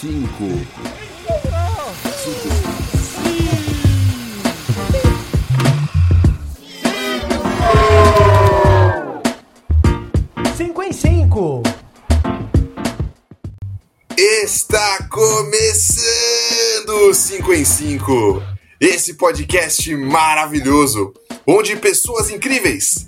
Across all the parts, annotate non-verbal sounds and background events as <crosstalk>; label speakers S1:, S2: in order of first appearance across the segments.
S1: cinco,
S2: Cinco em cinco.
S3: Está começando o 5 em 5, esse podcast maravilhoso, onde pessoas incríveis,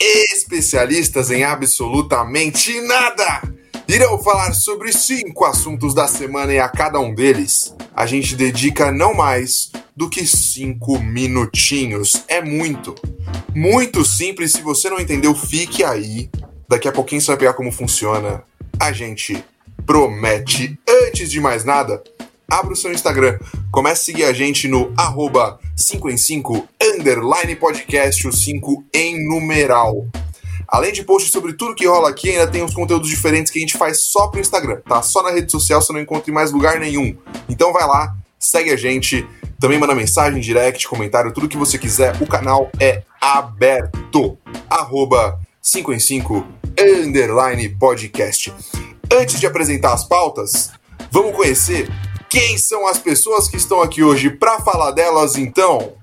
S3: especialistas em absolutamente nada, irão falar sobre cinco assuntos da semana e a cada um deles a gente dedica não mais do que cinco minutinhos. É muito, muito simples. Se você não entendeu, fique aí. Daqui a pouquinho você vai pegar como funciona. A gente promete. Antes de mais nada, abra o seu Instagram. Comece a seguir a gente no arroba 5 em 5 underline podcast, o 5 em numeral. Além de posts sobre tudo que rola aqui, ainda tem uns conteúdos diferentes que a gente faz só pro Instagram, tá? Só na rede social, você não encontra em mais lugar nenhum. Então vai lá, segue a gente, também manda mensagem, direct, comentário, tudo que você quiser. O canal é aberto. Arroba 5 em 5 underline podcast. Antes de apresentar as pautas, vamos conhecer quem são as pessoas que estão aqui hoje para falar delas, então.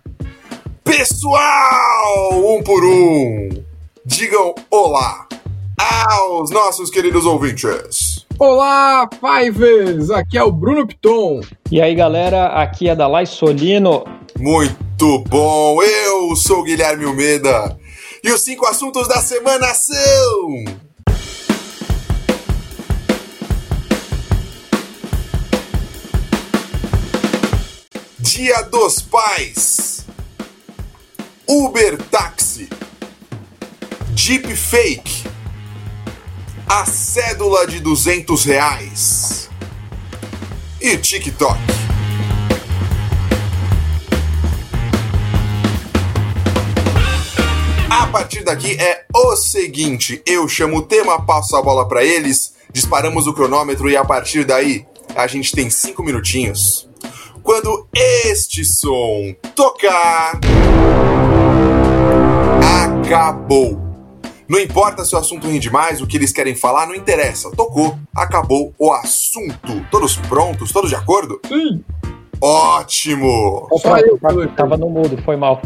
S3: Pessoal, um por um, digam olá aos nossos queridos ouvintes.
S4: Olá, Fivers! Aqui é o Bruno Piton.
S5: E aí, galera, aqui é da Lai Solino.
S3: Muito bom, eu sou o Guilherme Almeida e os cinco assuntos da semana são. Dia dos Pais, Uber Táxi, Jeep Fake, a cédula de 200 reais e TikTok. A partir daqui é o seguinte: eu chamo o tema, passo a bola para eles, disparamos o cronômetro e a partir daí a gente tem cinco minutinhos. Quando este som tocar, acabou. Não importa se o assunto rende mais, o que eles querem falar, não interessa. Tocou, acabou o assunto. Todos prontos? Todos de acordo?
S4: Sim.
S3: Ótimo!
S4: Só eu, eu.
S5: Tava no mudo, foi mal.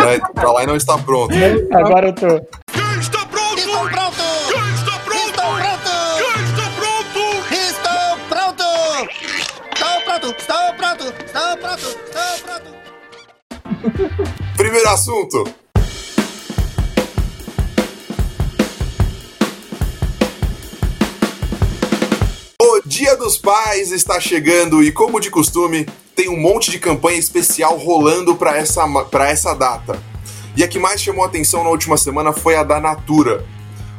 S3: É, pra lá e não está pronto. <laughs>
S5: Agora eu tô.
S3: Quem está pronto?
S6: Estou pronto!
S3: Quem está pronto?
S6: Estou pronto!
S3: Quem está pronto?
S6: Estou pronto! Estou pronto! Estou pronto! Estou pronto! Estou pronto!
S3: Primeiro assunto. Dia dos Pais está chegando e, como de costume, tem um monte de campanha especial rolando para essa, essa data. E a que mais chamou atenção na última semana foi a da Natura.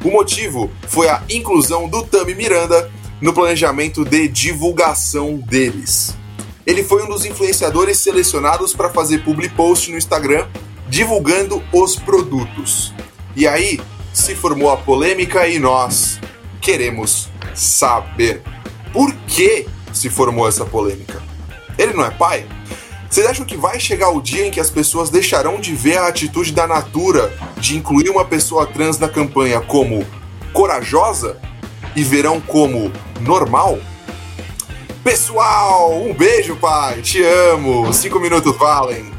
S3: O motivo foi a inclusão do Tami Miranda no planejamento de divulgação deles. Ele foi um dos influenciadores selecionados para fazer public post no Instagram divulgando os produtos. E aí se formou a polêmica e nós queremos saber por que se formou essa polêmica. Ele não é pai? Vocês acham que vai chegar o dia em que as pessoas deixarão de ver a atitude da Natura de incluir uma pessoa trans na campanha como corajosa e verão como normal? Pessoal, um beijo, pai. Te amo. Cinco minutos valem.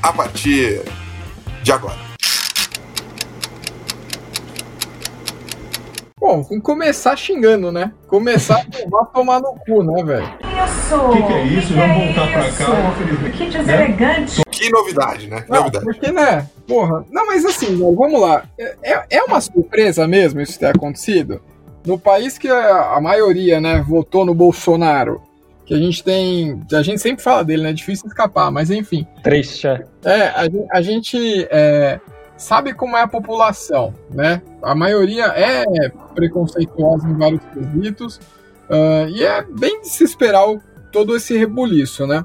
S3: A partir de agora.
S4: Bom, vamos começar xingando, né? Começar a tomar <laughs> no cu, né, velho?
S7: Isso!
S8: O que, que é isso?
S7: Que
S8: Vamos
S7: que
S8: voltar
S7: é
S8: pra
S7: isso?
S8: cá, infelizmente.
S7: Que deselegante!
S3: Que novidade, né? Que
S4: Não,
S3: novidade.
S4: porque, né? Porra. Não, mas assim, vamos lá. É, é uma surpresa mesmo isso ter acontecido? No país que a, a maioria, né, votou no Bolsonaro, que a gente tem. A gente sempre fala dele, né? É difícil escapar, mas enfim.
S5: Triste, é.
S4: É, a, a gente é, sabe como é a população, né? A maioria é preconceituosa em vários quesitos ah, e é bem de se esperar o- todo esse rebuliço, né?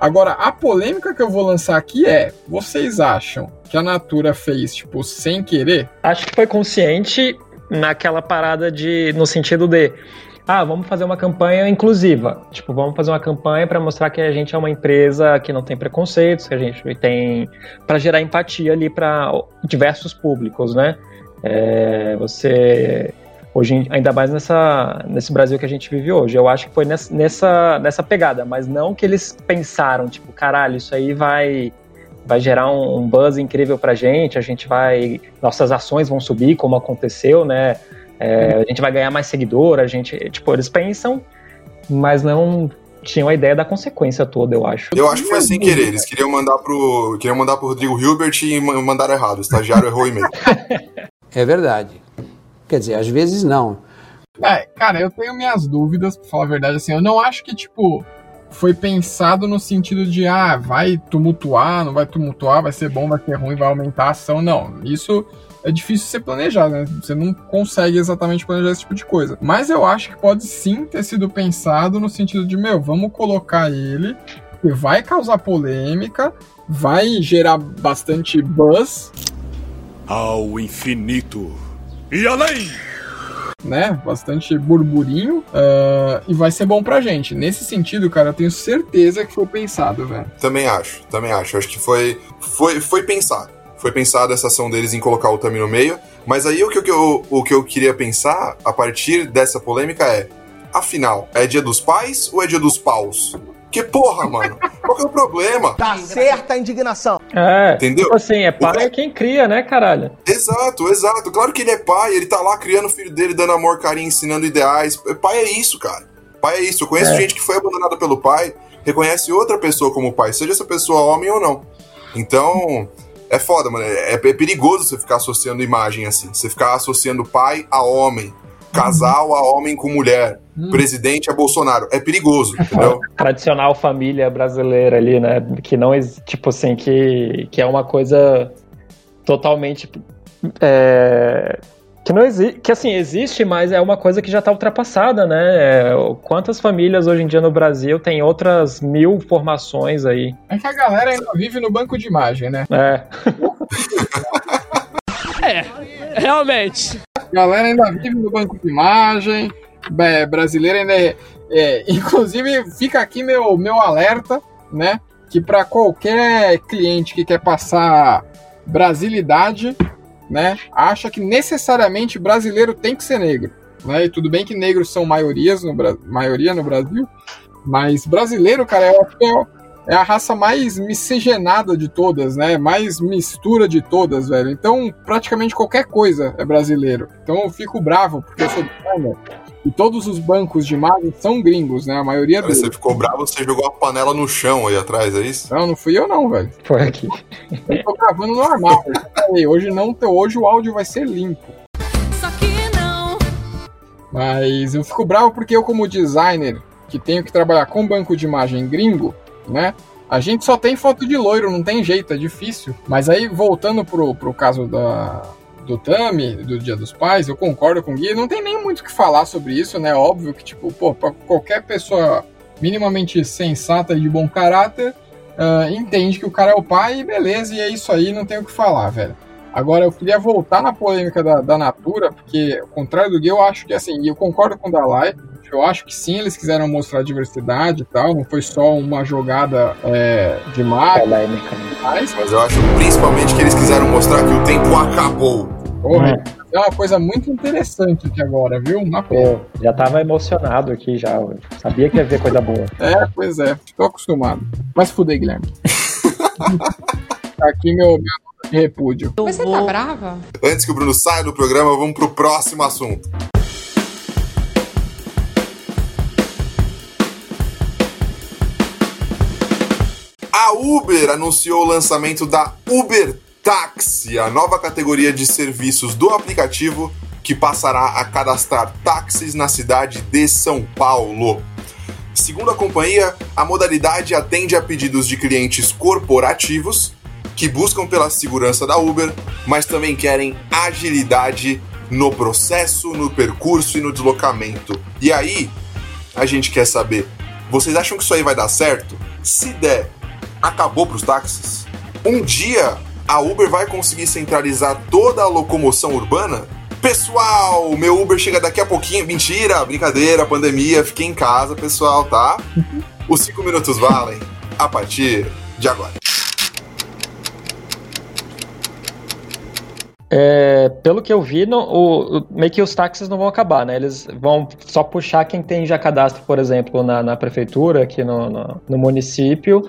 S4: Agora, a polêmica que eu vou lançar aqui é: vocês acham que a Natura fez, tipo, sem querer?
S5: Acho que foi consciente naquela parada de. no sentido de. Ah, vamos fazer uma campanha inclusiva. Tipo, vamos fazer uma campanha para mostrar que a gente é uma empresa que não tem preconceitos, que a gente tem. para gerar empatia ali para diversos públicos, né? É, você Hoje, ainda mais nessa, nesse Brasil que a gente vive hoje. Eu acho que foi nessa, nessa, nessa pegada, mas não que eles pensaram, tipo, caralho, isso aí vai vai gerar um, um buzz incrível pra gente, a gente vai. Nossas ações vão subir, como aconteceu, né? É, a gente vai ganhar mais seguidor, a gente. Tipo, eles pensam, mas não tinham a ideia da consequência toda, eu acho.
S3: Eu acho que foi sem querer. Eles queriam mandar pro. Queriam mandar pro Rodrigo Hilbert e mandaram errado. O estagiário errou o e-mail. <laughs>
S1: É verdade. Quer dizer, às vezes não.
S4: É, cara, eu tenho minhas dúvidas, pra falar a verdade, assim, eu não acho que, tipo, foi pensado no sentido de, ah, vai tumultuar, não vai tumultuar, vai ser bom, vai ser ruim, vai aumentar a ação. Não, isso é difícil ser planejado, né? Você não consegue exatamente planejar esse tipo de coisa. Mas eu acho que pode sim ter sido pensado no sentido de, meu, vamos colocar ele, que vai causar polêmica, vai gerar bastante buzz.
S2: Ao infinito e além!
S4: né? Bastante burburinho. Uh, e vai ser bom pra gente. Nesse sentido, cara, eu tenho certeza que foi pensado, velho.
S3: Também acho, também acho. Acho que foi, foi, foi pensado. Foi pensada essa ação deles em colocar o Tami no meio. Mas aí o que, eu, o que eu queria pensar a partir dessa polêmica é: afinal, é dia dos pais ou é dia dos paus? Que porra, mano? Qual que é o problema?
S6: Tá certa a indignação.
S5: É, entendeu? Tipo assim, é pai é quem cria, né, caralho?
S3: Exato, exato. Claro que ele é pai, ele tá lá criando o filho dele, dando amor, carinho, ensinando ideais. Pai é isso, cara. Pai é isso. Eu conheço é. gente que foi abandonada pelo pai, reconhece outra pessoa como pai, seja essa pessoa homem ou não. Então, é foda, mano. É, é perigoso você ficar associando imagem assim. Você ficar associando pai a homem, casal a homem com mulher, hum. presidente a Bolsonaro. É perigoso, entendeu? <laughs>
S5: Tradicional família brasileira ali, né? Que não, tipo assim, que, que é uma coisa totalmente. É, que não existe, que assim, existe, mas é uma coisa que já está ultrapassada, né? É, quantas famílias hoje em dia no Brasil tem outras mil formações aí?
S4: É que a galera ainda vive no banco de imagem, né?
S5: É.
S7: é, realmente.
S4: A galera ainda vive no banco de imagem, é, brasileira ainda é, é, Inclusive, fica aqui meu, meu alerta, né? Que para qualquer cliente que quer passar brasilidade, né? Acha que necessariamente brasileiro tem que ser negro. Né? E tudo bem que negros são maiorias no, maioria no Brasil, mas brasileiro, cara, é, é a raça mais miscigenada de todas, né? Mais mistura de todas, velho. Então, praticamente qualquer coisa é brasileiro. Então eu fico bravo, porque eu sou de e todos os bancos de imagem são gringos, né? A maioria deles.
S3: Você ficou bravo, você jogou a panela no chão aí atrás, é isso?
S4: Não, não fui eu não, velho.
S5: Foi aqui.
S4: Eu tô gravando normal. hoje não, hoje o áudio vai ser limpo. Só que não. Mas eu fico bravo porque eu, como designer, que tenho que trabalhar com banco de imagem gringo, né? A gente só tem foto de loiro, não tem jeito, é difícil. Mas aí, voltando pro, pro caso da, do Tami, do Dia dos Pais, eu concordo com o Gui. Não tem nem muito o que falar sobre isso, né? Óbvio que, tipo, pô, pra qualquer pessoa minimamente sensata e de bom caráter, uh, entende que o cara é o pai e beleza, e é isso aí, não tem o que falar, velho. Agora, eu queria voltar na polêmica da, da Natura, porque, ao contrário do Gui, eu acho que, assim, e eu concordo com o Dalai, eu acho que sim, eles quiseram mostrar diversidade e tal, não foi só uma jogada é, de marketing.
S3: Mas... mas eu acho principalmente que eles quiseram mostrar que o tempo acabou.
S4: Porra, é. é uma coisa muito interessante aqui agora, viu? Uma
S5: Pô, já tava emocionado aqui já. Eu sabia que ia ver coisa boa.
S4: É, pois é. Tô acostumado. Mas fudei, Guilherme. <laughs> aqui meu, de repúdio.
S8: Mas você tá brava?
S3: Antes que o Bruno saia do programa, vamos pro próximo assunto. A Uber anunciou o lançamento da Uber Táxi, a nova categoria de serviços do aplicativo que passará a cadastrar táxis na cidade de São Paulo. Segundo a companhia, a modalidade atende a pedidos de clientes corporativos que buscam pela segurança da Uber, mas também querem agilidade no processo, no percurso e no deslocamento. E aí, a gente quer saber: vocês acham que isso aí vai dar certo? Se der, acabou para os táxis? Um dia a Uber vai conseguir centralizar toda a locomoção urbana? Pessoal, meu Uber chega daqui a pouquinho. Mentira, brincadeira, pandemia, fiquei em casa, pessoal, tá? <laughs> Os 5 minutos valem a partir de agora.
S5: É, pelo que eu vi, no, o, o, meio que os táxis não vão acabar, né? Eles vão só puxar quem tem já cadastro, por exemplo, na, na prefeitura, aqui no, no, no município,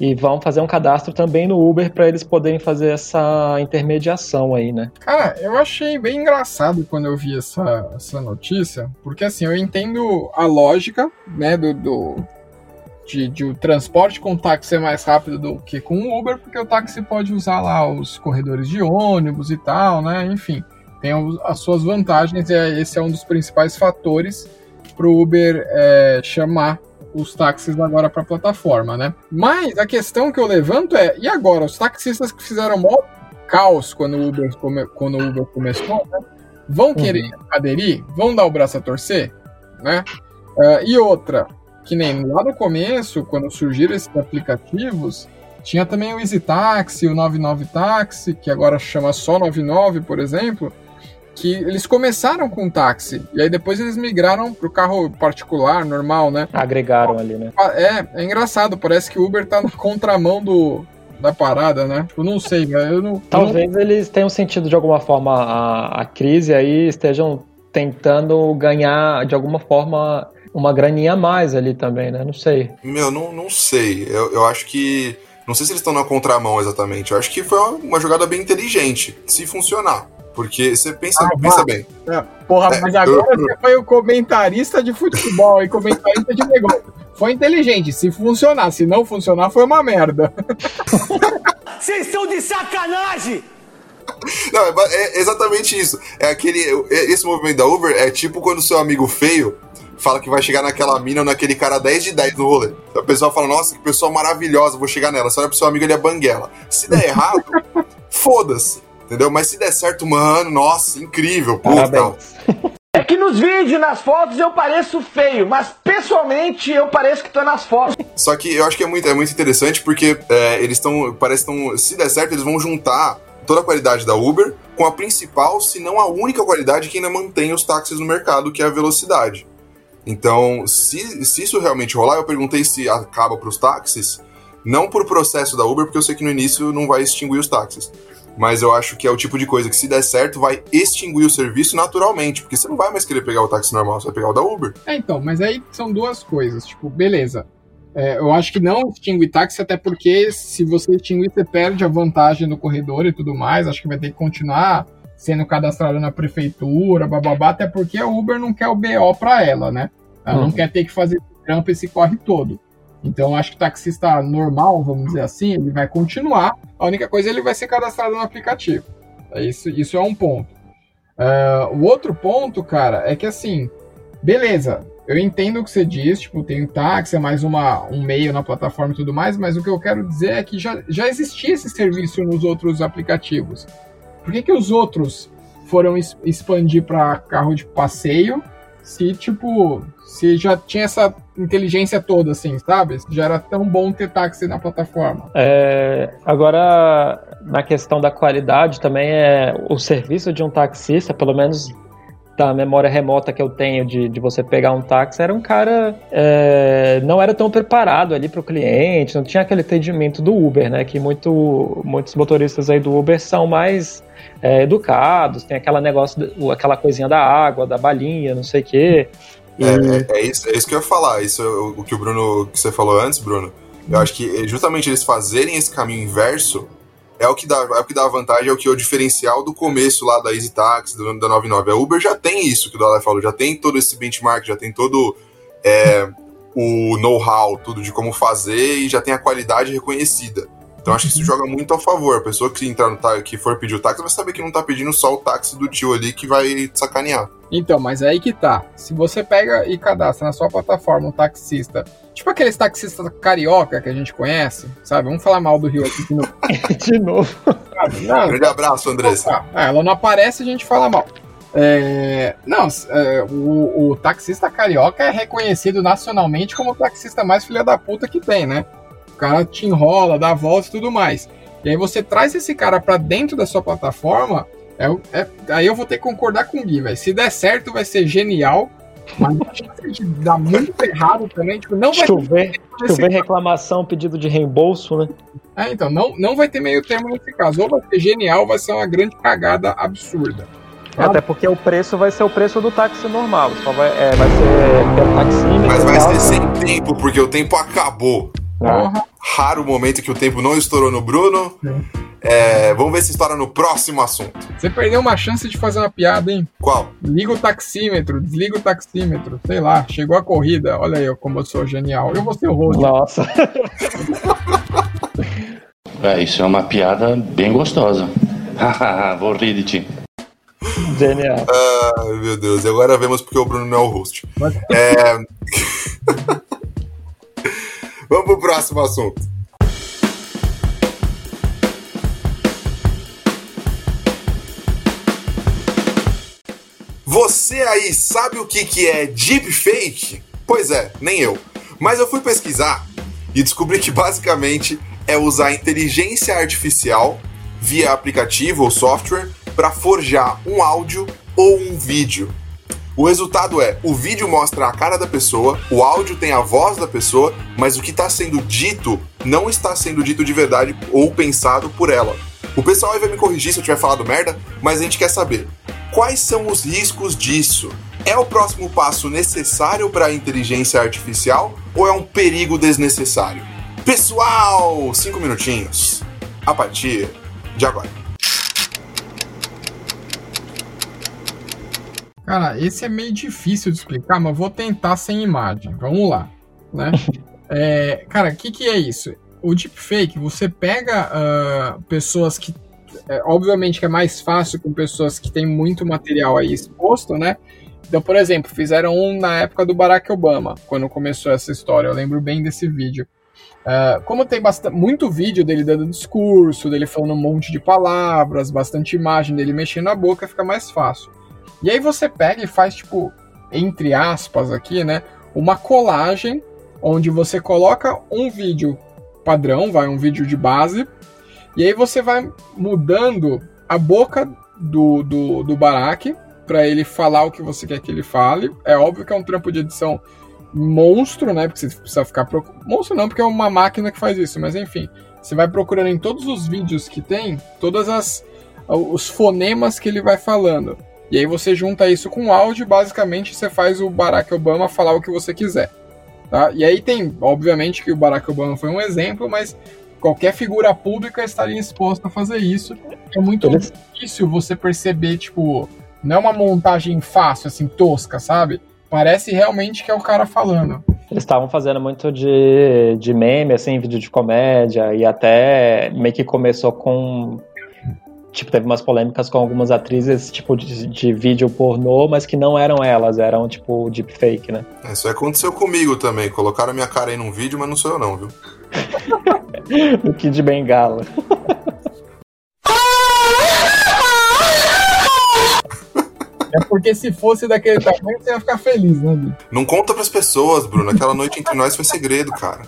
S5: e vão fazer um cadastro também no Uber para eles poderem fazer essa intermediação aí, né?
S4: Cara, eu achei bem engraçado quando eu vi essa, essa notícia, porque assim, eu entendo a lógica, né, do, do de, de, o transporte com táxi ser mais rápido do que com o Uber, porque o táxi pode usar lá os corredores de ônibus e tal, né? Enfim, tem as suas vantagens e é, esse é um dos principais fatores para o Uber é, chamar os táxis agora para a plataforma, né? Mas a questão que eu levanto é, e agora? Os taxistas que fizeram mó caos quando o Uber, come, quando o Uber começou, né? Vão querer uhum. aderir? Vão dar o braço a torcer? Né? Uh, e outra, que nem lá no começo, quando surgiram esses aplicativos, tinha também o Easy Taxi, o 99 Taxi, que agora chama só 99, por exemplo, que eles começaram com táxi, e aí depois eles migraram para o carro particular, normal, né?
S5: Agregaram ali, né?
S4: É, é engraçado, parece que o Uber tá na contramão do, da parada, né? Eu não sei, eu não...
S5: Talvez
S4: não...
S5: eles tenham sentido de alguma forma a, a crise aí, estejam tentando ganhar de alguma forma uma graninha a mais ali também, né? Não sei.
S3: Meu, não, não sei. Eu, eu acho que. Não sei se eles estão na contramão exatamente. Eu acho que foi uma, uma jogada bem inteligente, se funcionar. Porque você pensa, ah, pensa bem.
S4: É, porra, é, mas agora eu... você foi o comentarista de futebol e comentarista de negócio. Foi inteligente, se funcionar. Se não funcionar, foi uma merda. <laughs>
S6: Vocês estão de sacanagem!
S3: Não, é, é, exatamente isso. É aquele. É, esse movimento da Uber é tipo quando seu amigo feio fala que vai chegar naquela mina ou naquele cara 10 de 10 no rolê. O pessoal fala, nossa, que pessoa maravilhosa, vou chegar nela. Você olha pro seu amigo, ele é banguela. Se der errado, <laughs> foda-se. Entendeu? Mas se der certo, mano, nossa, incrível. Puta. <laughs>
S6: É que nos vídeos, nas fotos, eu pareço feio, mas pessoalmente eu pareço que tô nas fotos.
S3: Só que eu acho que é muito, é muito interessante porque é, eles estão, parece que se der certo, eles vão juntar toda a qualidade da Uber com a principal, se não a única qualidade que ainda mantém os táxis no mercado, que é a velocidade. Então, se, se isso realmente rolar, eu perguntei se acaba para os táxis, não por processo da Uber, porque eu sei que no início não vai extinguir os táxis. Mas eu acho que é o tipo de coisa que, se der certo, vai extinguir o serviço naturalmente, porque você não vai mais querer pegar o táxi normal, você vai pegar o da Uber.
S4: É, então, mas aí são duas coisas. Tipo, beleza. É, eu acho que não extingue táxi, até porque se você extinguir, você perde a vantagem do corredor e tudo mais. Acho que vai ter que continuar sendo cadastrada na prefeitura, bababá, até porque a Uber não quer o BO para ela, né? Ela uhum. não quer ter que fazer trampo esse corre todo. Então, acho que taxista normal, vamos dizer assim, ele vai continuar. A única coisa, ele vai ser cadastrado no aplicativo. Isso, isso é um ponto. Uh, o outro ponto, cara, é que assim, beleza, eu entendo o que você diz, tipo, tem o táxi, é mais uma, um meio na plataforma e tudo mais, mas o que eu quero dizer é que já, já existia esse serviço nos outros aplicativos. Por que, que os outros foram expandir para carro de passeio se, tipo, se já tinha essa inteligência toda, assim, sabe? Já era tão bom ter táxi na plataforma.
S5: É, agora, na questão da qualidade também, é o serviço de um taxista, pelo menos da memória remota que eu tenho de, de você pegar um táxi, era um cara. É, não era tão preparado ali para o cliente, não tinha aquele atendimento do Uber, né? Que muito, muitos motoristas aí do Uber são mais é, educados, tem aquela negócio, aquela coisinha da água, da balinha, não sei o quê.
S3: E... É, é, é, isso, é isso que eu ia falar. Isso o, que o Bruno que você falou antes, Bruno. Eu acho que justamente eles fazerem esse caminho inverso é o que dá, é o que dá vantagem, é o que é o diferencial do começo lá da Easy Taxi, do, da 99. A Uber já tem isso que o Dalai falou, já tem todo esse benchmark, já tem todo é, o know-how, tudo de como fazer e já tem a qualidade reconhecida. Então acho que isso joga muito a favor. A pessoa que entrar no táxi, que for pedir o táxi, vai saber que não tá pedindo só o táxi do tio ali que vai sacanear.
S4: Então, mas é aí que tá. Se você pega e cadastra na sua plataforma um taxista, tipo aqueles taxistas carioca que a gente conhece, sabe? Vamos falar mal do Rio aqui de novo. <laughs>
S5: de novo.
S3: Não, Grande abraço, Andressa.
S4: Ah, ela não aparece, a gente fala mal. É, não, é, o, o, taxista carioca é reconhecido nacionalmente como o taxista mais filha da puta que tem, né? cara te enrola, dá a volta e tudo mais. E aí você traz esse cara para dentro da sua plataforma, é, é, aí eu vou ter que concordar com o Gui, velho. Se der certo, vai ser genial. Mas de dar muito errado também. Tipo, não vai
S5: chover, chover reclamação, pedido de reembolso, né?
S4: É, então, não, não vai ter meio termo nesse caso. Ou vai ser genial, ou vai ser uma grande cagada absurda.
S5: Até porque o preço vai ser o preço do táxi normal. Só vai, é, vai ser pelo taxímetro.
S3: Mas vai ser sem tempo, porque o tempo acabou.
S4: Porra.
S3: Raro momento que o tempo não estourou no Bruno. É, vamos ver se estoura no próximo assunto.
S4: Você perdeu uma chance de fazer uma piada, hein?
S3: Qual?
S4: Liga o taxímetro, desliga o taxímetro, sei lá, chegou a corrida, olha aí como eu sou genial. Eu vou ser o host.
S5: Nossa. <laughs>
S8: É, isso é uma piada bem gostosa. <laughs> Vou rir de ti.
S5: Genial.
S3: Ai, meu Deus. E agora vemos porque o Bruno não é o host.
S4: Mas-
S3: É... <laughs> vamos pro próximo assunto. Você aí sabe o que, que é deepfake? Pois é, nem eu. Mas eu fui pesquisar e descobri que basicamente é usar inteligência artificial via aplicativo ou software para forjar um áudio ou um vídeo. O resultado é: o vídeo mostra a cara da pessoa, o áudio tem a voz da pessoa, mas o que está sendo dito não está sendo dito de verdade ou pensado por ela. O pessoal aí vai me corrigir se eu tiver falado merda, mas a gente quer saber quais são os riscos disso. É o próximo passo necessário para a inteligência artificial ou é um perigo desnecessário? Pessoal, cinco minutinhos. A partir de agora.
S4: Cara, esse é meio difícil de explicar, mas vou tentar sem imagem. Vamos lá, né? <laughs> É, cara, o que, que é isso? O deepfake, você pega ah, pessoas que. É, obviamente que é mais fácil com pessoas que têm muito material aí exposto, né? Então, por exemplo, fizeram um na época do Barack Obama, quando começou essa história. Eu lembro bem desse vídeo. Ah, como tem bastante, muito vídeo dele dando discurso, dele falando um monte de palavras, bastante imagem dele mexendo a boca, fica mais fácil. E aí você pega e faz, tipo, entre aspas aqui, né? Uma colagem onde você coloca um vídeo padrão, vai um vídeo de base, e aí você vai mudando a boca do, do, do Barack para ele falar o que você quer que ele fale. É óbvio que é um trampo de edição monstro, né? Porque você precisa ficar procurando. Monstro não, porque é uma máquina que faz isso, mas enfim. Você vai procurando em todos os vídeos que tem, todas as os fonemas que ele vai falando. E aí você junta isso com áudio, basicamente você faz o Barack Obama falar o que você quiser. Tá? E aí tem, obviamente que o Barack Obama foi um exemplo, mas qualquer figura pública estaria exposta a fazer isso. É muito
S5: Eles-
S4: difícil você perceber, tipo, não é uma montagem fácil, assim, tosca, sabe? Parece realmente que é o cara falando.
S5: Eles estavam fazendo muito de, de meme, assim, vídeo de comédia, e até meio que começou com. Tipo, teve umas polêmicas com algumas atrizes, tipo, de, de vídeo pornô, mas que não eram elas, eram, tipo, deepfake, né?
S3: Isso aconteceu comigo também. Colocaram minha cara aí num vídeo, mas não sou eu não, viu? <laughs>
S5: O Kid Bengala.
S4: É porque se fosse daquele tamanho, você ia ficar feliz, né, Gui?
S3: Não conta pras pessoas, Bruno. Aquela noite entre nós foi segredo, cara.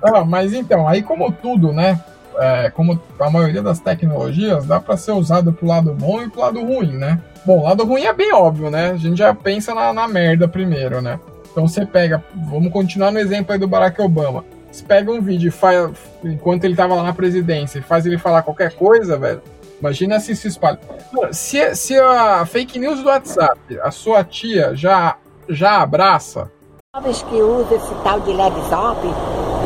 S4: Ah, mas então, aí como tudo, né? é, como a maioria das tecnologias, dá para ser usado pro lado bom e pro lado ruim, né? Bom, o lado ruim é bem óbvio, né? A gente já pensa na, na merda primeiro, né? Então você pega, vamos continuar no exemplo aí do Barack Obama. Você pega um vídeo e faz, enquanto ele tava lá na presidência, e faz ele falar qualquer coisa, velho. Imagina se se espalha. Se, se a fake news do WhatsApp, a sua tia já, já abraça,
S9: Jovens que usam esse tal de Lebzop,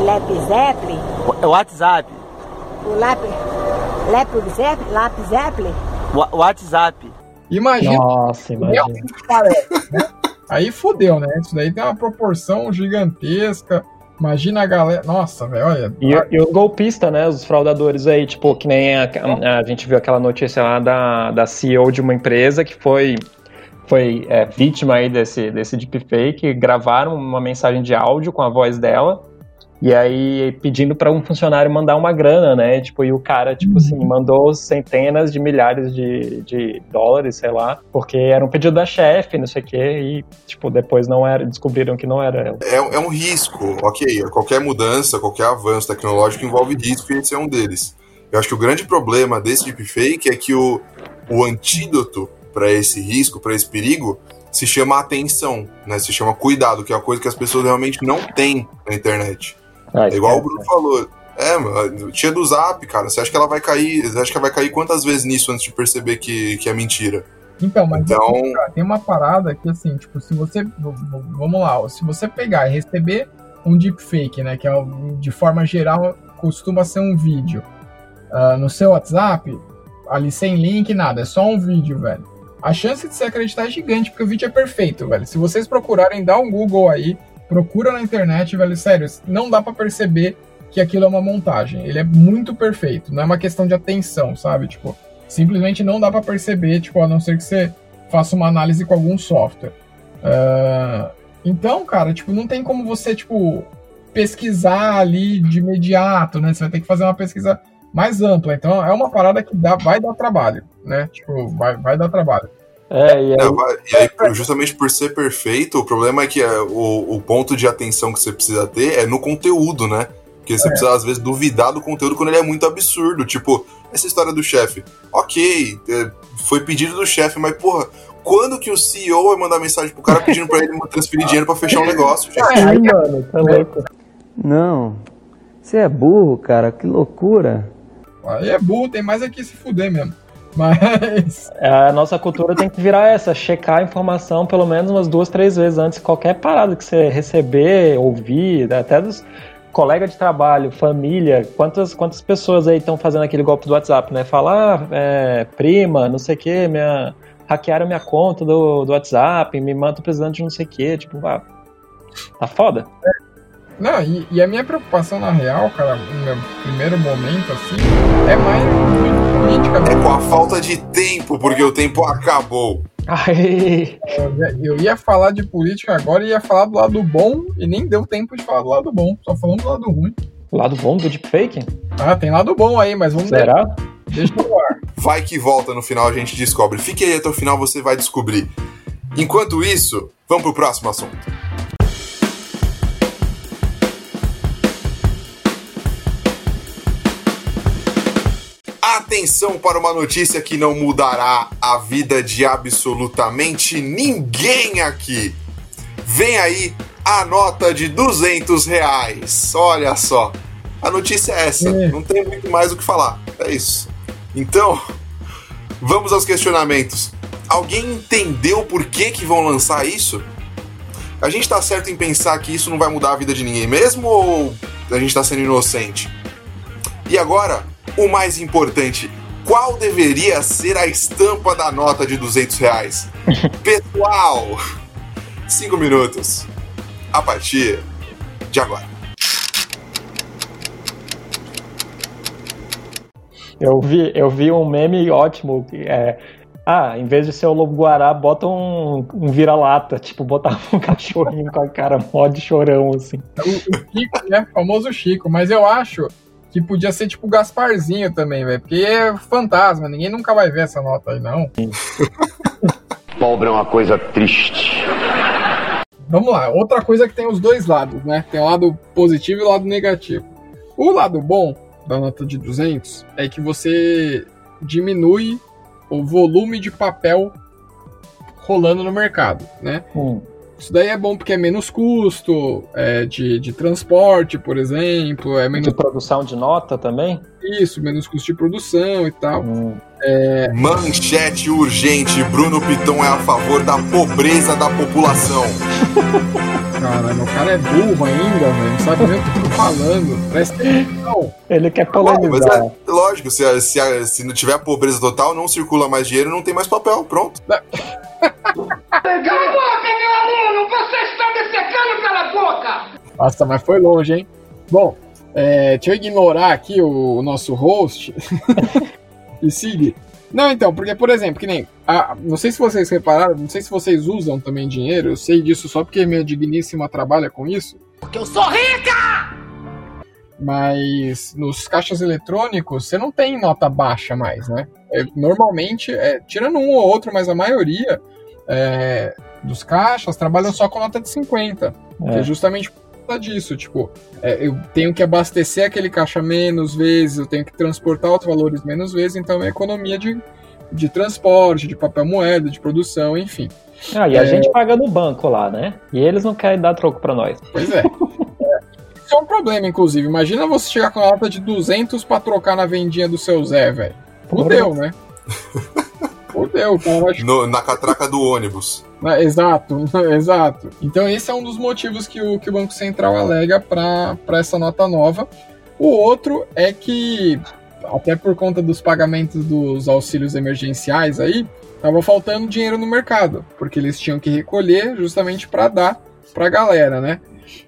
S9: Lepzeppelin,
S10: WhatsApp.
S9: o Lap, Lepzeppelin, Lapzeppelin,
S10: WhatsApp.
S4: imagina
S5: Nossa, imagina.
S4: Aí fodeu, né? Isso daí tem uma proporção gigantesca. Imagina a galera. Nossa, velho, olha.
S5: E, e os golpistas, né? Os fraudadores aí, tipo, que nem a, a gente viu aquela notícia lá da, da CEO de uma empresa que foi, foi é, vítima aí desse, desse deepfake, gravaram uma mensagem de áudio com a voz dela. E aí pedindo para um funcionário mandar uma grana, né? Tipo, e o cara, tipo assim, mandou centenas de milhares de, de dólares, sei lá, porque era um pedido da chefe, não sei o quê, e, tipo, depois não era, descobriram que não era ela.
S3: É, é um risco, ok. Qualquer mudança, qualquer avanço tecnológico envolve risco e esse é um deles. Eu acho que o grande problema desse deepfake é que o, o antídoto para esse risco, para esse perigo, se chama atenção, né? Se chama cuidado, que é uma coisa que as pessoas realmente não têm na internet.
S5: Ah,
S3: É igual o. Bruno falou. É, mano, tinha do Zap, cara. Você acha que ela vai cair? Você acha que ela vai cair quantas vezes nisso antes de perceber que, que é mentira?
S4: Então, mas
S3: Então-
S4: assim, cara, tem uma parada que assim, tipo, se você. Vamos lá, se você pegar e receber um deepfake, né? Que é de forma geral costuma ser um vídeo ah, no seu WhatsApp, ali sem link, nada, é só um vídeo, velho. A chance de você acreditar é gigante, porque o vídeo é perfeito, velho. Se vocês procurarem, dá um Google aí, procura na internet, velho, sério, não dá pra perceber que aquilo é uma montagem. Ele é muito perfeito, não é uma questão de atenção, sabe? Tipo, simplesmente não dá pra perceber, tipo, a não ser que você faça uma análise com algum software. Ah, então, cara, tipo, não tem como você, tipo, pesquisar ali de imediato, né? Você vai ter que fazer uma pesquisa mais ampla. Então, é uma parada que dá, vai dar trabalho, né? Tipo, vai, vai dar trabalho.
S5: É, e aí,
S3: vai- e aí, justamente por ser perfeito, o problema é que é, o, o ponto de atenção que você precisa ter é no conteúdo, né? Porque você
S4: É.
S3: precisa, às vezes, duvidar do conteúdo quando ele é muito absurdo. Tipo, essa história do chefe. Ok, é, foi pedido do chefe, mas, porra, quando que o CEO vai mandar mensagem pro cara pedindo pra ele <laughs> transferir dinheiro pra fechar um negócio, gente?
S5: Ai, mano, tá louco.
S11: Não. Você é burro, cara. Que loucura.
S4: Aí é burro, tem mais aqui se fuder mesmo. Mas.
S5: A nossa cultura tem que virar essa, checar a informação pelo menos umas duas, três vezes antes de qualquer parada que você receber, ouvir, até dos colegas de trabalho, família, quantas, quantas pessoas aí estão fazendo aquele golpe do WhatsApp, né? Falar, ah, é, prima, não sei o que, minha, hackearam minha conta do, do WhatsApp, me mandam precisando de não sei o que, tipo, ah, tá foda.
S4: Não, e, e a minha preocupação, na real, cara, no meu primeiro momento, assim, é mais
S3: É com a falta de tempo, porque o tempo acabou.
S5: Ai,
S4: Eu ia- Eu falar de política agora e ia falar do lado bom e nem deu tempo de falar do lado bom. Só falando do lado ruim.
S5: lado bom do deepfake?
S4: Ah, tem lado bom aí, mas vamos
S5: Será?
S4: Deixa no ar.
S3: Vai que volta no final a gente descobre. Fique aí até o final, você vai descobrir. Enquanto isso, vamos pro próximo assunto. Atenção para uma notícia que não mudará a vida de absolutamente ninguém aqui. Vem aí a nota de 200 reais. Olha só. A notícia é essa.
S4: É.
S3: Não tem muito mais o que falar. É isso. Então, <laughs> vamos aos questionamentos. Alguém entendeu por que, que vão lançar isso? A gente tá certo em pensar que isso não vai mudar a vida de ninguém mesmo ou a gente tá sendo inocente? E agora, o mais importante, qual deveria ser a estampa da nota de 200 reais? <laughs> Pessoal, cinco minutos a partir de agora.
S5: Eu vi, eu vi um meme ótimo. que É, ah, em vez de ser o lobo guará, bota um, um vira-lata. Tipo, botar um <laughs> cachorrinho com a cara mó de chorão, assim.
S4: O, o Chico, né? Famoso Chico. Mas eu acho que podia ser tipo o Gasparzinho também, velho. Porque é fantasma. Ninguém nunca vai ver essa nota aí, não. <laughs>
S8: Pobre é uma coisa triste.
S4: Vamos lá, outra coisa que tem os dois lados, né? Tem o lado positivo e o lado negativo. O lado bom da nota de 200 é que você diminui o volume de papel rolando no mercado, né?
S5: Hum.
S4: Isso daí é bom porque é menos custo é, de, de transporte, por exemplo, é menos
S5: De produção de nota também?
S4: Isso, menos custo de produção e tal.
S5: Hum.
S3: Manchete urgente: Bruno Piton é a favor da pobreza da população. <laughs>
S4: Caramba, o cara é burro ainda, velho. Não sabe nem o que eu tô falando. Presta atenção.
S5: Ele quer polemizar.
S3: é lógico, se, se, se não tiver pobreza total, não circula mais dinheiro, não tem mais papel. Pronto.
S6: Cala a boca, meu aluno! Você está me secando, cala a boca!
S4: Nossa, mas foi longe, hein? Bom, é, deixa eu ignorar aqui o, o nosso host <laughs> e seguir. Não, então, porque, por exemplo, que nem. a- não sei se vocês repararam, não sei se vocês usam também dinheiro, eu sei disso só porque minha digníssima trabalha com isso,
S6: Porque eu sou rica!
S4: mas nos caixas eletrônicos você não tem nota baixa mais, né? É, normalmente, é, tirando um ou outro, mas a maioria é, dos caixas trabalham só com nota de 50. Que é
S5: É.
S4: justamente por conta disso. Tipo, é, eu tenho que abastecer aquele caixa menos vezes, eu tenho que transportar os valores menos vezes, então é economia de, de transporte, de papel moeda, de produção, enfim.
S5: Ah, e a
S4: É.
S5: gente paga no banco lá, né? E eles não querem dar troco pra nós.
S4: Pois é. É, <laughs> Isso é um problema, inclusive. Imagina você chegar com a nota de 200 pra trocar na vendinha do seu Zé, velho. Fudeu, né? <laughs> Fudeu, cara. Vai...
S3: No- na catraca do ônibus.
S4: Ah, Exato, <laughs> exato. Então esse é um dos motivos que o, que o Banco Central alega para essa nota nova. O outro é que, até por conta dos pagamentos dos auxílios emergenciais aí, tava faltando dinheiro no mercado, porque eles tinham que recolher justamente para dar para a galera, né?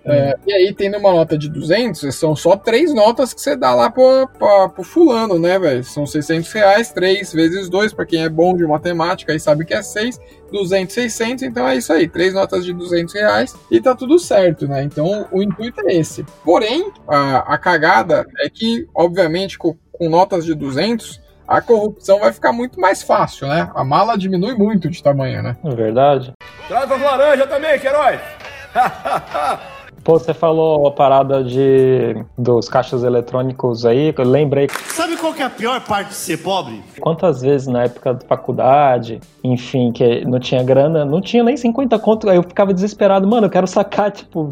S4: É, e aí, tendo uma nota de 200, são só três notas que você dá lá pro, pro, pro fulano, né, velho? São 600 reais, 3 vezes 2, pra quem é bom de matemática aí sabe que é 6, 200, 600, então é isso aí, três notas de 200 reais e tá tudo certo, né? Então o intuito é esse. Porém, a, a cagada é que, obviamente, com, com notas de 200, a corrupção vai ficar muito mais fácil, né? A mala diminui muito de tamanho, né?
S5: É verdade.
S2: Traz as laranjas também, Queiroz! <laughs>
S5: Pô, você falou a parada de dos caixas eletrônicos aí, que eu lembrei
S6: Sabe qual que é a pior parte de ser pobre?
S5: quantas vezes na época da faculdade, enfim, que não tinha grana, não tinha nem 50 conto, aí eu ficava desesperado, mano, eu quero sacar, tipo,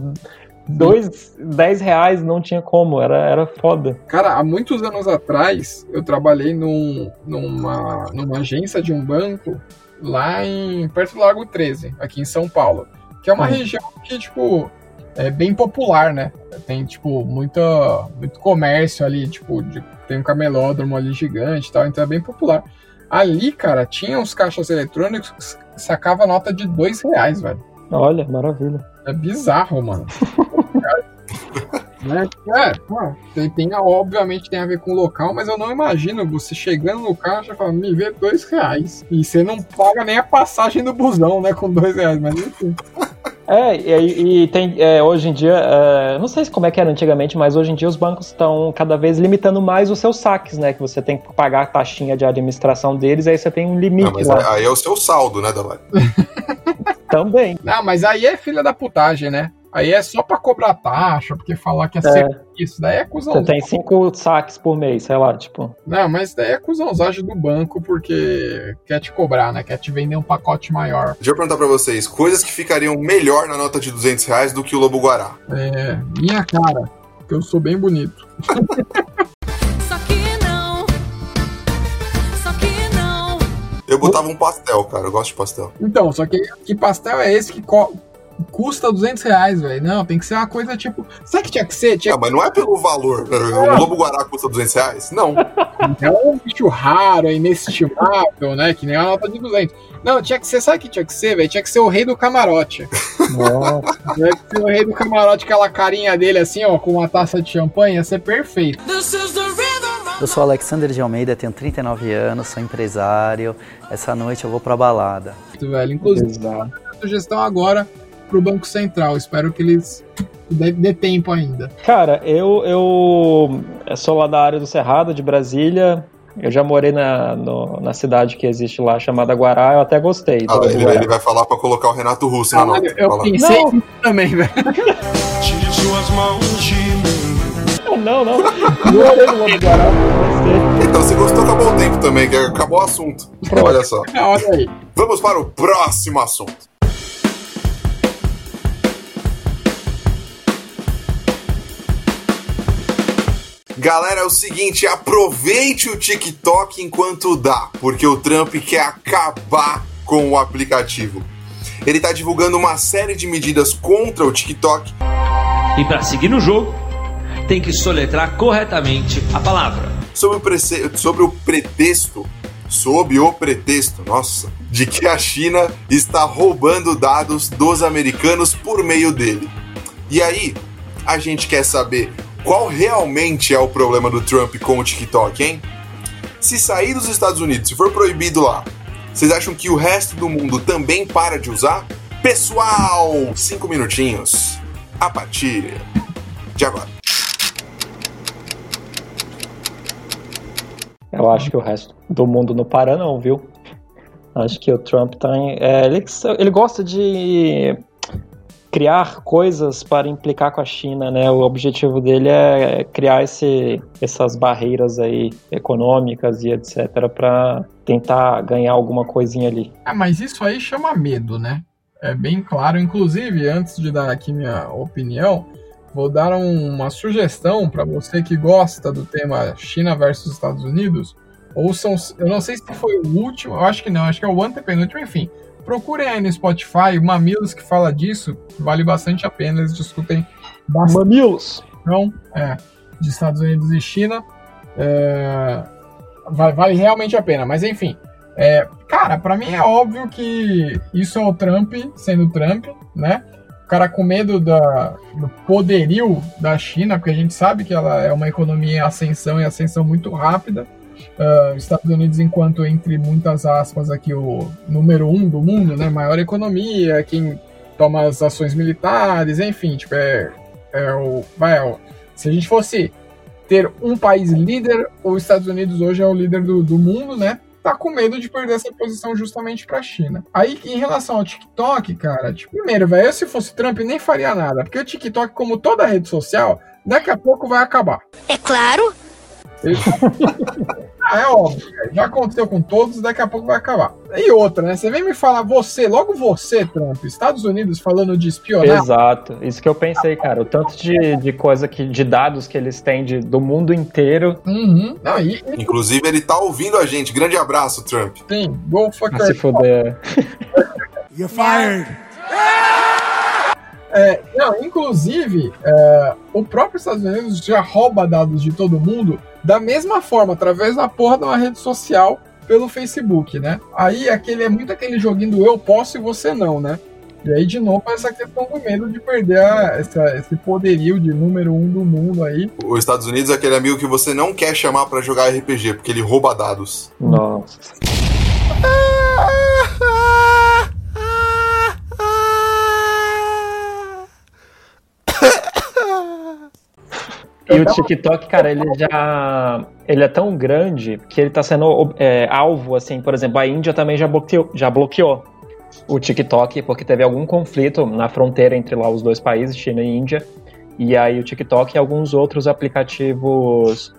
S5: dois, 10 reais, não tinha como, era, era foda.
S4: Cara, há muitos anos atrás, eu trabalhei num, numa, numa agência de um banco lá em perto do Lago 13, aqui em São Paulo. Que é uma
S5: Uhum.
S4: região que, tipo, é bem popular, né? Tem, tipo, muita, muito comércio ali, tipo, de- tem um camelódromo ali gigante e tal, então é bem popular. Ali, cara, tinha uns caixas eletrônicos que sacava nota de dois reais, velho.
S5: Olha, maravilha.
S4: É bizarro, mano. <laughs> Né? É, pô, tem, tem, obviamente tem a ver com o local, mas eu não imagino você chegando no caixa e falando, me vê dois reais. E você não paga nem a passagem do busão, né, com dois reais, mas enfim. <laughs>
S5: É, e, e tem, é, hoje em dia, é, não sei como é que era antigamente, mas hoje em dia os bancos estão cada vez limitando mais os seus saques, né? Que você tem que pagar a taxinha de administração deles, aí você tem um limite
S3: Não, mas
S5: lá
S3: aí é o seu saldo, né, Davai? <laughs>
S5: também.
S4: Não, mas aí é filha da putagem, né? Aí é só pra cobrar taxa, porque falar que é,
S5: É.
S4: serviço, daí é cuzão.
S5: Você tem cinco saques por mês, sei lá, tipo.
S4: Não, mas daí é cuzãozagem do banco, porque quer te cobrar, né? Quer te vender um pacote maior.
S3: Deixa eu perguntar pra vocês, coisas que ficariam melhor na nota de 200 reais do que o Lobo Guará.
S4: É, minha cara, que eu sou bem bonito.
S12: Só que não. Só que não.
S3: Eu botava um pastel, cara, eu gosto de pastel.
S4: Então, só que que pastel é esse que co- custa 200 reais, velho? Não, tem que ser uma coisa tipo. Sabe que tinha que ser? Tinha
S3: Ah, mas não é pelo valor. O Lobo Guará custa 200 reais? Não. <laughs>
S4: É um bicho raro, é inestimável, né? Que nem a nota de 200. Não, tinha que ser, sabe o que tinha que ser, velho? Tinha que ser o rei do camarote. <laughs>
S5: Nossa.
S4: Tinha que ser o rei do camarote, aquela carinha dele assim, ó, com uma taça de champanhe, ia ser perfeito.
S12: This is the rhythm.
S11: Eu sou Alexander de Almeida, tenho 39 anos, sou empresário. Essa noite eu vou pra balada.
S4: velho. Inclusive,
S5: Exato.
S4: sugestão agora pro Banco Central. Espero que eles dê, dê tempo ainda.
S5: Cara, eu, eu eu sou lá da área do Cerrado, de Brasília. Eu já morei na, no- na cidade que existe lá, chamada Guará, eu até gostei.
S3: Ah, ele, ele vai falar pra colocar o Renato Russo na nota.
S4: eu
S3: Fala.
S4: pensei
S5: Não.
S4: também, velho.
S6: Tire suas mãos de mim.
S5: Não, não. Morei no Lobo Guará, gostei.
S3: Então, você gostou, acabou o tempo também, que acabou o assunto. Olha só.
S4: Olha aí.
S3: Vamos para o próximo assunto. Galera, é o seguinte, aproveite o TikTok enquanto dá, porque o Trump quer acabar com o aplicativo. Ele está divulgando uma série de medidas contra o TikTok
S13: E para seguir no jogo, tem que soletrar corretamente a palavra.
S3: sobre o, prece- sobre o pretexto, sob o pretexto, nossa, de que a China está roubando dados dos americanos por meio dele. E aí, a gente quer saber qual realmente é o problema do Trump com o TikTok, hein? Se sair dos Estados Unidos, se for proibido lá, vocês acham que o resto do mundo também para de usar? Pessoal, cinco minutinhos a partir de agora.
S5: Eu acho que o resto do mundo não para, não, viu? Acho que o Trump tá em, é, ele, ele gosta de criar coisas para implicar com a China, né? O objetivo dele é criar esse, essas barreiras aí econômicas e etc para tentar ganhar alguma coisinha ali.
S4: Ah, mas isso aí chama medo, né? É bem claro. Inclusive, antes de dar aqui minha opinião, vou dar um- uma sugestão para você que gosta do tema China versus Estados Unidos. Ouçam, eu não sei se foi o último, eu acho que não, acho que é o antepenúltimo, enfim. Procurem aí no Spotify, o Mamilos que fala disso, vale bastante a pena, eles discutem bastante.
S5: Mamilos!
S4: Não, é, de Estados Unidos e China. É, vai- vale realmente a pena, mas enfim. É, cara, pra mim é óbvio que isso é o Trump sendo Trump, né? O cara com medo da, do poderio da China, porque a gente sabe que ela é uma economia em ascensão e ascensão muito rápida. Os Estados Unidos, enquanto entre muitas aspas aqui o número um do mundo, né? Maior economia, quem toma as ações militares, enfim, tipo, é, é o. Vai, é se a gente fosse ter um país líder, os Estados Unidos hoje é o líder do, do mundo, né? Tá com medo de perder essa posição justamente pra China. Aí, em relação ao TikTok, cara, tipo, primeiro, velho, eu se fosse Trump nem faria nada, porque o TikTok, como toda rede social, daqui a pouco vai acabar.
S12: É claro.
S4: Ele- <laughs> ah, é óbvio, cara. já aconteceu com todos, daqui a pouco vai acabar. E outra, né? Você vem me falar, você, logo você, Trump, Estados Unidos falando de espionagem.
S5: Exato, isso que eu pensei, cara. O tanto de, de coisa que, de dados que eles têm de, do mundo inteiro.
S4: Uhum. Não, e, e
S3: Inclusive, ele tá ouvindo a gente. Grande abraço, Trump.
S4: sim, go fuck
S5: se fuder.
S6: You're fired.
S4: É, não, inclusive, é, o próprio Estados Unidos já rouba dados de todo mundo da mesma forma, através da porra de uma rede social pelo Facebook, né? Aí aquele é muito aquele joguinho do eu posso e você não, né? E aí, de novo, essa questão do medo de perder a- essa- esse poderio de número um do mundo aí.
S3: Os Estados Unidos é aquele amigo que você não quer chamar pra jogar RPG, porque ele rouba dados.
S5: Nossa. <laughs> E o TikTok, cara, ele já. Ele é tão grande que ele tá sendo é, alvo, assim, por exemplo, a Índia também já bloqueou, já bloqueou o TikTok, porque teve algum conflito na fronteira entre lá os dois países, China e Índia. E aí o TikTok e alguns outros aplicativos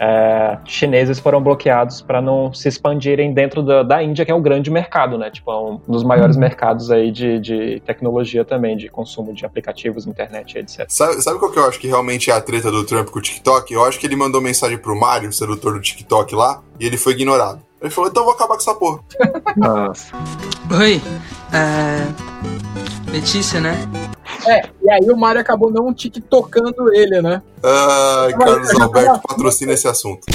S5: é, chineses foram bloqueados para não se expandirem dentro da, da Índia, que é um grande mercado, né? Tipo, é um dos maiores mercados aí de, de tecnologia também, de consumo de aplicativos, internet, etc.
S3: Sabe, sabe qual que eu acho que realmente é a treta do Trump com o TikTok? Eu acho que ele mandou mensagem pro Mário, o sedutor do TikTok lá, e ele foi ignorado. Ele falou, então vou acabar com essa porra.
S5: Nossa.
S14: Oi, é... Letícia, né?
S4: É, e aí o Mario acabou não tiktokando ele, né?
S3: Ai, Carlos Alberto patrocina esse assunto.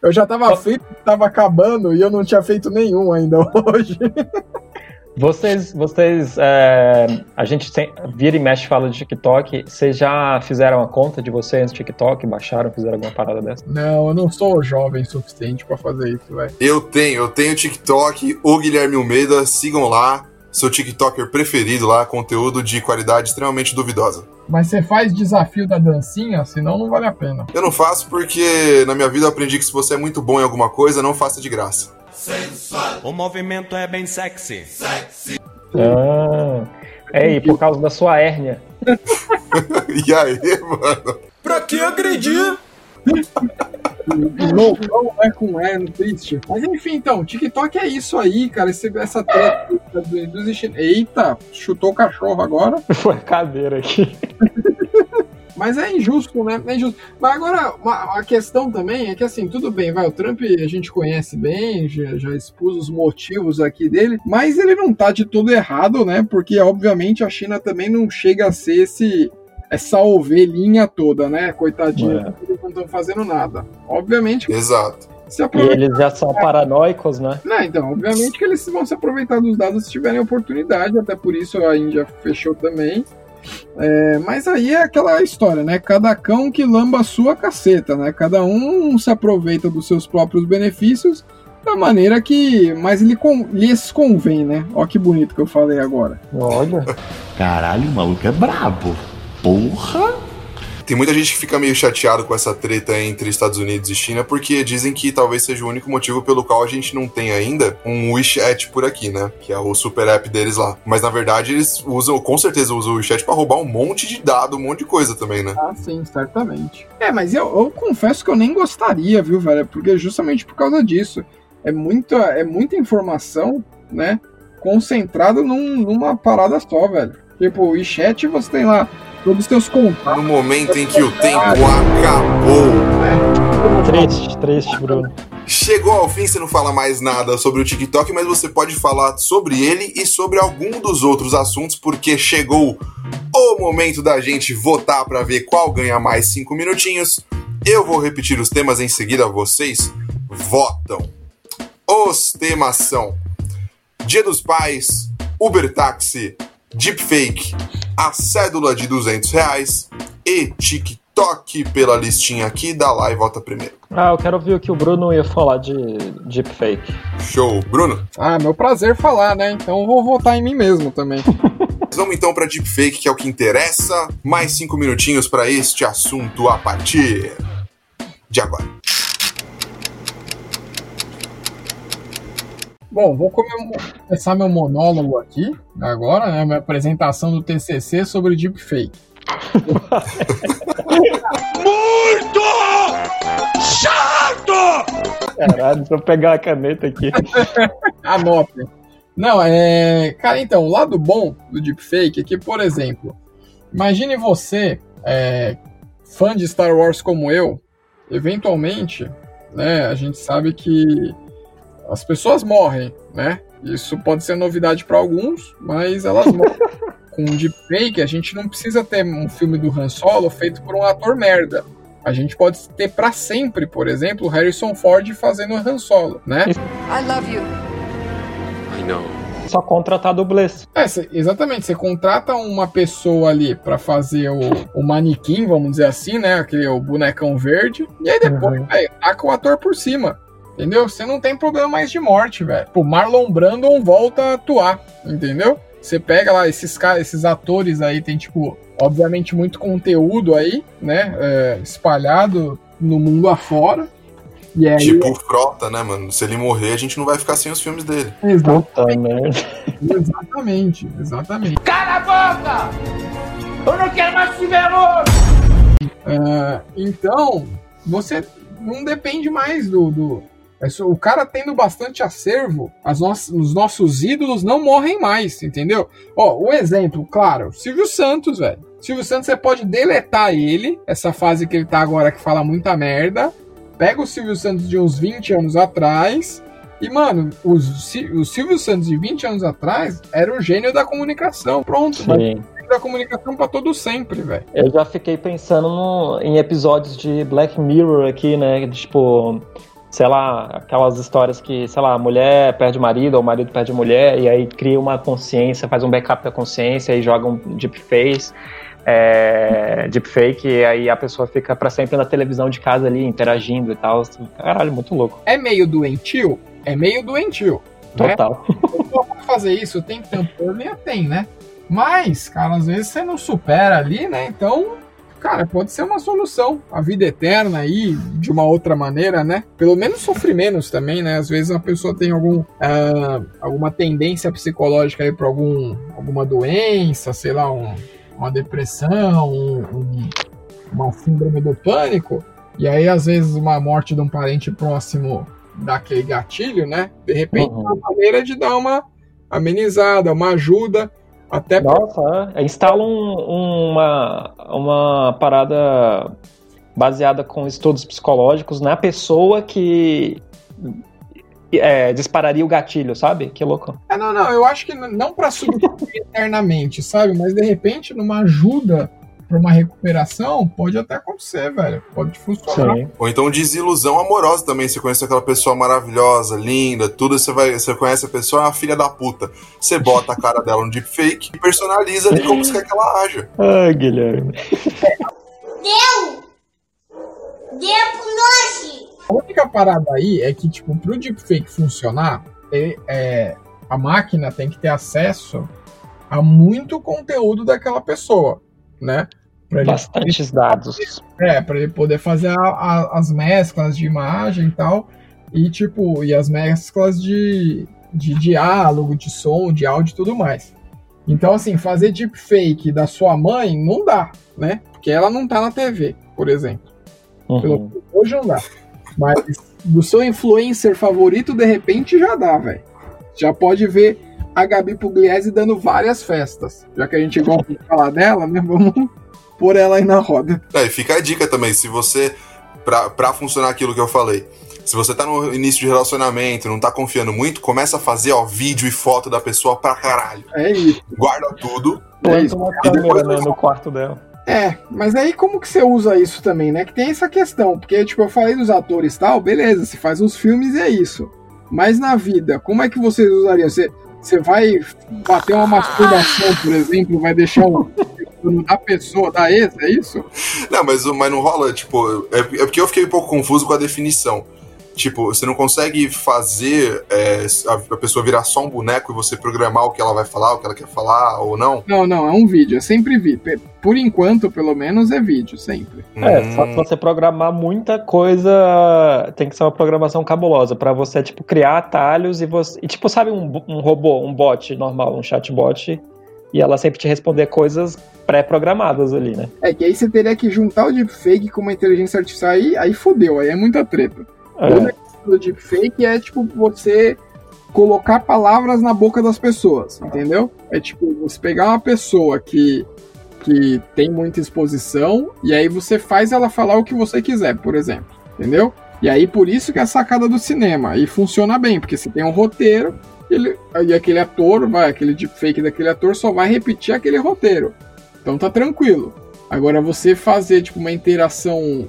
S4: Eu já tava feito, tava acabando e eu não tinha feito nenhum ainda <laughs> hoje.
S5: Vocês, vocês, é, a gente tem, vira e mexe fala de TikTok. Vocês já fizeram a conta de vocês no TikTok? Baixaram, fizeram alguma parada dessa?
S4: Não, eu não sou jovem o suficiente pra fazer isso, velho.
S3: Eu tenho, eu tenho TikTok, o Guilherme Almeida, sigam lá, seu TikToker preferido lá, conteúdo de qualidade extremamente duvidosa.
S4: Mas você faz desafio da dancinha, senão não vale a pena.
S3: Eu não faço porque na minha vida eu aprendi que se você é muito bom em alguma coisa, não faça de graça.
S15: O movimento é bem sexy.
S5: Ah, é, e por causa da sua hérnia. <laughs>
S3: e aí, mano?
S6: Pra que agredir?
S4: Loucão, né, com herno, triste. Mas enfim, então, TikTok é isso aí, cara. Esse, essa treta dos. Eita, chutou o cachorro agora.
S5: Foi a cadeira aqui. <laughs>
S4: Mas é injusto, né? É injusto. Mas agora, uma- a questão também é que, assim, tudo bem, vai, o Trump a gente conhece bem, já, já expus os motivos aqui dele, mas ele não tá de tudo errado, né? Porque, obviamente, a China também não chega a ser esse, essa ovelhinha toda, né? Coitadinha,
S5: É.
S4: eles não estão fazendo nada. Obviamente,
S3: Exato.
S4: se
S5: E eles já são paranoicos, né?
S4: Não, então, obviamente que eles vão se aproveitar dos dados se tiverem oportunidade, até por isso a Índia fechou também. É, mas aí é aquela história, né? Cada cão que lamba a sua caceta, né? Cada um se aproveita dos seus próprios benefícios da maneira que mais lhe con- lhes convém, né? Ó que bonito que eu falei agora.
S5: Olha.
S8: Caralho, o maluco é brabo. Porra!
S3: Tem muita gente que fica meio chateado com essa treta entre Estados Unidos e China, porque dizem que talvez seja o único motivo pelo qual a gente não tem ainda um WeChat por aqui, né? Que é o super app deles lá. Mas na verdade eles usam, com certeza usam o WeChat pra roubar um monte de dado, um monte de coisa também, né?
S4: Ah, sim, certamente. É, mas eu, eu confesso que eu nem gostaria, viu, velho? Porque justamente por causa disso. é muita, é muita informação, né? Concentrada num- numa parada só, velho. Tipo, e chat você tem lá todos os teus contatos.
S3: No momento em que o tempo acabou.
S5: Triste, triste, Bruno.
S3: Chegou ao fim, você não fala mais nada sobre o TikTok, mas você pode falar sobre ele e sobre algum dos outros assuntos, porque chegou o momento da gente votar para ver qual ganha mais cinco minutinhos. Eu vou repetir os temas em seguida, vocês votam. Os temas são Dia dos Pais, Uber Táxi, Deepfake, a cédula de 200 reais e TikTok pela listinha aqui da live vota primeiro.
S5: Ah, eu quero ouvir o que o Bruno ia falar de deepfake.
S3: Show, Bruno.
S4: Ah, meu prazer falar, né? Então eu vou votar em mim mesmo também. <laughs>
S3: Vamos então para deepfake, que é o que interessa. Mais cinco minutinhos para este assunto a partir de agora.
S4: Bom, vou come- começar meu monólogo aqui, agora, né? Minha apresentação do TCC sobre deepfake.
S15: Muito chato!
S5: Caralho, deixa eu pegar a caneta aqui. <laughs>
S4: Anotem. Não, é. Cara, então, o lado bom do deepfake é que, por exemplo, imagine você, é, fã de Star Wars como eu, eventualmente, né, a gente sabe que as pessoas morrem, né? Isso pode ser novidade para alguns, mas elas morrem. <laughs> Com deepfake, a gente não precisa ter um filme do Han Solo feito por um ator merda. A gente pode ter para sempre, por exemplo, o Harrison Ford fazendo o Han Solo, né?
S12: I love you.
S5: Só contratar dublês.
S4: É, cê- exatamente. Você contrata uma pessoa ali pra fazer o, o manequim, vamos dizer assim, né? Aquele o bonecão verde. E aí depois, velho, taca o ator por cima. Entendeu? Você não tem problema mais de morte, velho. O Marlon Brandon volta a atuar, entendeu? Você pega lá esses caras, esses atores aí, tem tipo, obviamente, muito conteúdo aí, né? é, espalhado no mundo afora. E aí,
S3: Tipo o Frota, né, mano? Se ele morrer, a gente não vai ficar sem os filmes dele.
S4: Exatamente. Exatamente, exatamente.
S12: Cala a boca! Eu não quero mais te ver!
S4: Ah, então, você não depende mais do. do o cara tendo bastante acervo, as nossas, os nossos ídolos não morrem mais, entendeu? Ó, o exemplo, claro, Silvio Santos, velho. Silvio Santos, você pode deletar ele, essa fase que ele tá agora que fala muita merda. Pega o Silvio Santos de uns 20 anos atrás. E, mano, o, Sil- o Silvio Santos de 20 anos atrás era o gênio da comunicação. Pronto,
S5: Sim.
S4: o gênio da comunicação pra todo sempre, velho.
S5: Eu já fiquei pensando no- em episódios de Black Mirror aqui, né? Tipo, sei lá, aquelas histórias que, sei lá, a mulher perde o marido ou o marido perde a mulher e aí cria uma consciência, faz um backup da consciência e joga um deepface. É, deepfake, e aí a pessoa fica pra sempre na televisão de casa ali, interagindo e tal. Caralho, muito louco.
S4: É meio doentio? É meio doentio. né?
S5: Total. <laughs>
S4: Pessoa pra fazer isso tem tampônia? Tem, né? Mas, cara, às vezes você não supera ali, né? Então, cara, pode ser uma solução. A vida eterna aí, de uma outra maneira, né? Pelo menos sofre menos também, né? Às vezes a pessoa tem algum, ah, alguma tendência psicológica aí pra algum, alguma doença, sei lá, um- uma depressão, um- um- uma síndrome do pânico. E aí, às vezes, uma morte de um parente próximo dá aquele gatilho, né? De repente,
S5: Uhum.
S4: uma maneira de dar uma amenizada, uma ajuda, até
S5: Nossa, é. instala um- uma, uma parada baseada com estudos psicológicos na pessoa que é, dispararia o gatilho, sabe? Que louco.
S4: É, não, não, eu acho que não pra substituir <laughs> eternamente, sabe? Mas de repente, numa ajuda pra uma recuperação, pode até acontecer, velho. Pode funcionar.
S3: Ou então desilusão amorosa também. Você conhece aquela pessoa maravilhosa, linda, tudo. Você, vai, você conhece a pessoa, é uma filha da puta. Você bota a cara dela no deepfake e personaliza ali como você quer que ela haja.
S5: Ai, Guilherme.
S12: Deu! Deu pro nós!
S4: A única parada aí é que, tipo, pro deepfake funcionar, é, é, a máquina tem que ter acesso a muito conteúdo daquela pessoa, né? Pra ele-
S5: Bastantes dados.
S4: É, pra ele poder fazer a- a- as mesclas de imagem e tal. E, tipo, e as mesclas de, de diálogo, de som, de áudio e tudo mais. Então, assim, fazer deepfake da sua mãe não dá, né? Porque ela não tá na TV, por exemplo. Pelo- hoje não dá. Mas do seu influencer favorito, de repente já dá, velho. Já pode ver a Gabi Pugliese dando várias festas. Já que a gente gosta de falar dela, né? Vamos pôr ela aí na roda.
S3: É, e fica a dica também, se você. Pra, pra funcionar aquilo que eu falei. Se você tá no início de relacionamento, não tá confiando muito, começa a fazer, ó, vídeo e foto da pessoa pra caralho.
S4: É isso.
S3: Guarda tudo.
S5: Planta uma câmera né, no quarto dela.
S4: É, mas aí como que você usa isso também, né? Que tem essa questão, porque tipo, eu falei dos atores e tal, beleza, você faz uns filmes e é isso. Mas na vida, como é que vocês usariam? Você, você vai bater uma masturbação, por exemplo, vai deixar um <laughs> da pessoa, da ex, é isso?
S3: Não, mas, mas não rola, tipo, é, é porque eu fiquei um pouco confuso com a definição. Tipo, você não consegue fazer é, a, a, pessoa virar só um boneco e você programar o que ela vai falar, o que ela quer falar ou não?
S4: Não, não, é um vídeo, é sempre vídeo. Por enquanto, pelo menos, é vídeo, sempre.
S5: É, hum. só que você programar muita coisa, tem que ser uma programação cabulosa para você, tipo, criar atalhos e você. E, tipo, sabe um, um robô, um bot normal, um chatbot, e ela sempre te responder coisas pré-programadas ali, né?
S4: É que aí você teria que juntar o deepfake com uma inteligência artificial aí, aí fodeu, aí é muita treta. É. O negócio do deepfake é tipo você colocar palavras na boca das pessoas, entendeu? É tipo você pegar uma pessoa que que tem muita exposição e aí você faz ela falar o que você quiser, por exemplo, entendeu? E aí por isso que é a sacada do cinema e funciona bem, porque você tem um roteiro ele, e aquele ator, vai, aquele deepfake daquele ator só vai repetir aquele roteiro. Então tá tranquilo. Agora você fazer tipo uma interação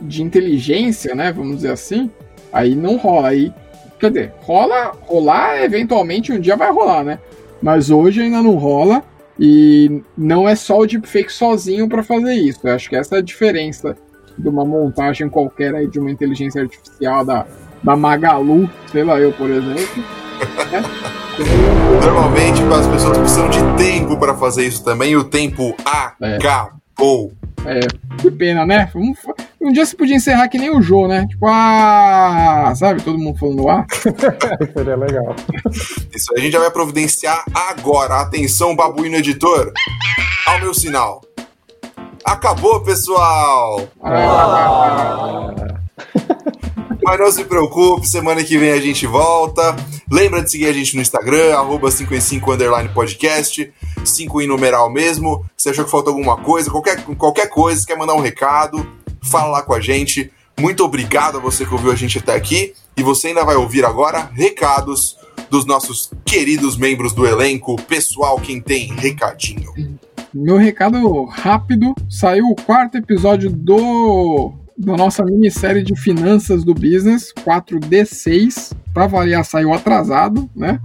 S4: de inteligência, né? Vamos dizer assim, aí não rola. Aí, quer dizer, rola, rolar eventualmente um dia vai rolar, né? Mas hoje ainda não rola e não é só o deepfake sozinho para fazer isso. Eu acho que essa é a diferença de uma montagem qualquer aí de uma inteligência artificial da, da Magalu, sei lá eu, por exemplo. <laughs> Né?
S3: Normalmente as pessoas precisam de tempo para fazer isso também e o tempo é. acabou.
S4: É, que pena, né? Um dia você podia encerrar que nem o Jô, né? Tipo, ah, sabe? Todo mundo falando ah. <laughs>
S5: Seria legal.
S3: Isso a gente já vai providenciar agora. Atenção, babuíno editor. Ao meu sinal. Acabou, pessoal! Ah. Mas não se preocupe, semana que vem a gente volta. Lembra de seguir a gente no Instagram, arroba 5 em 5 underline podcast, 5 em numeral mesmo. Se achou que faltou alguma coisa, qualquer, qualquer coisa, se quer mandar um recado, fala lá com a gente. Muito obrigado a você que ouviu a gente até aqui. E você ainda vai ouvir agora recados dos nossos queridos membros do elenco. Pessoal, quem tem recadinho.
S4: Meu recado rápido: saiu o quarto episódio do da nossa minissérie de finanças do business, 4D6. Para variar, saiu atrasado, né?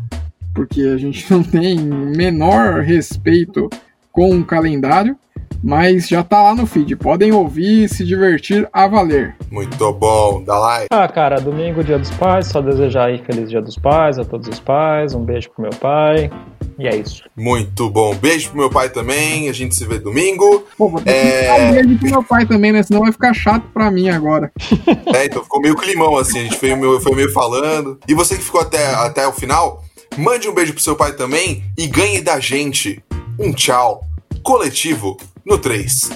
S4: Porque a gente <laughs> não tem menor respeito com o calendário. Mas já tá lá no feed. Podem ouvir e se divertir a valer.
S3: Muito bom, dá like.
S5: Ah, cara, domingo, dia dos pais. Só desejar aí feliz dia dos pais a todos os pais. Um beijo pro meu pai. E é isso.
S3: Muito bom. Beijo pro meu pai também. A gente se vê domingo.
S4: Pô, vou ter é... que um beijo pro meu pai também, né? Senão vai ficar chato pra mim agora. <laughs>
S3: É, então ficou meio climão assim. A gente foi meio, foi meio falando. E você que ficou até, até o final, mande um beijo pro seu pai também e ganhe da gente um tchau coletivo no 3.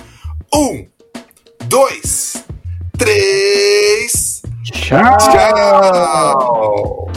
S3: 1, 2, 3.
S4: Tchau.
S3: Tchau.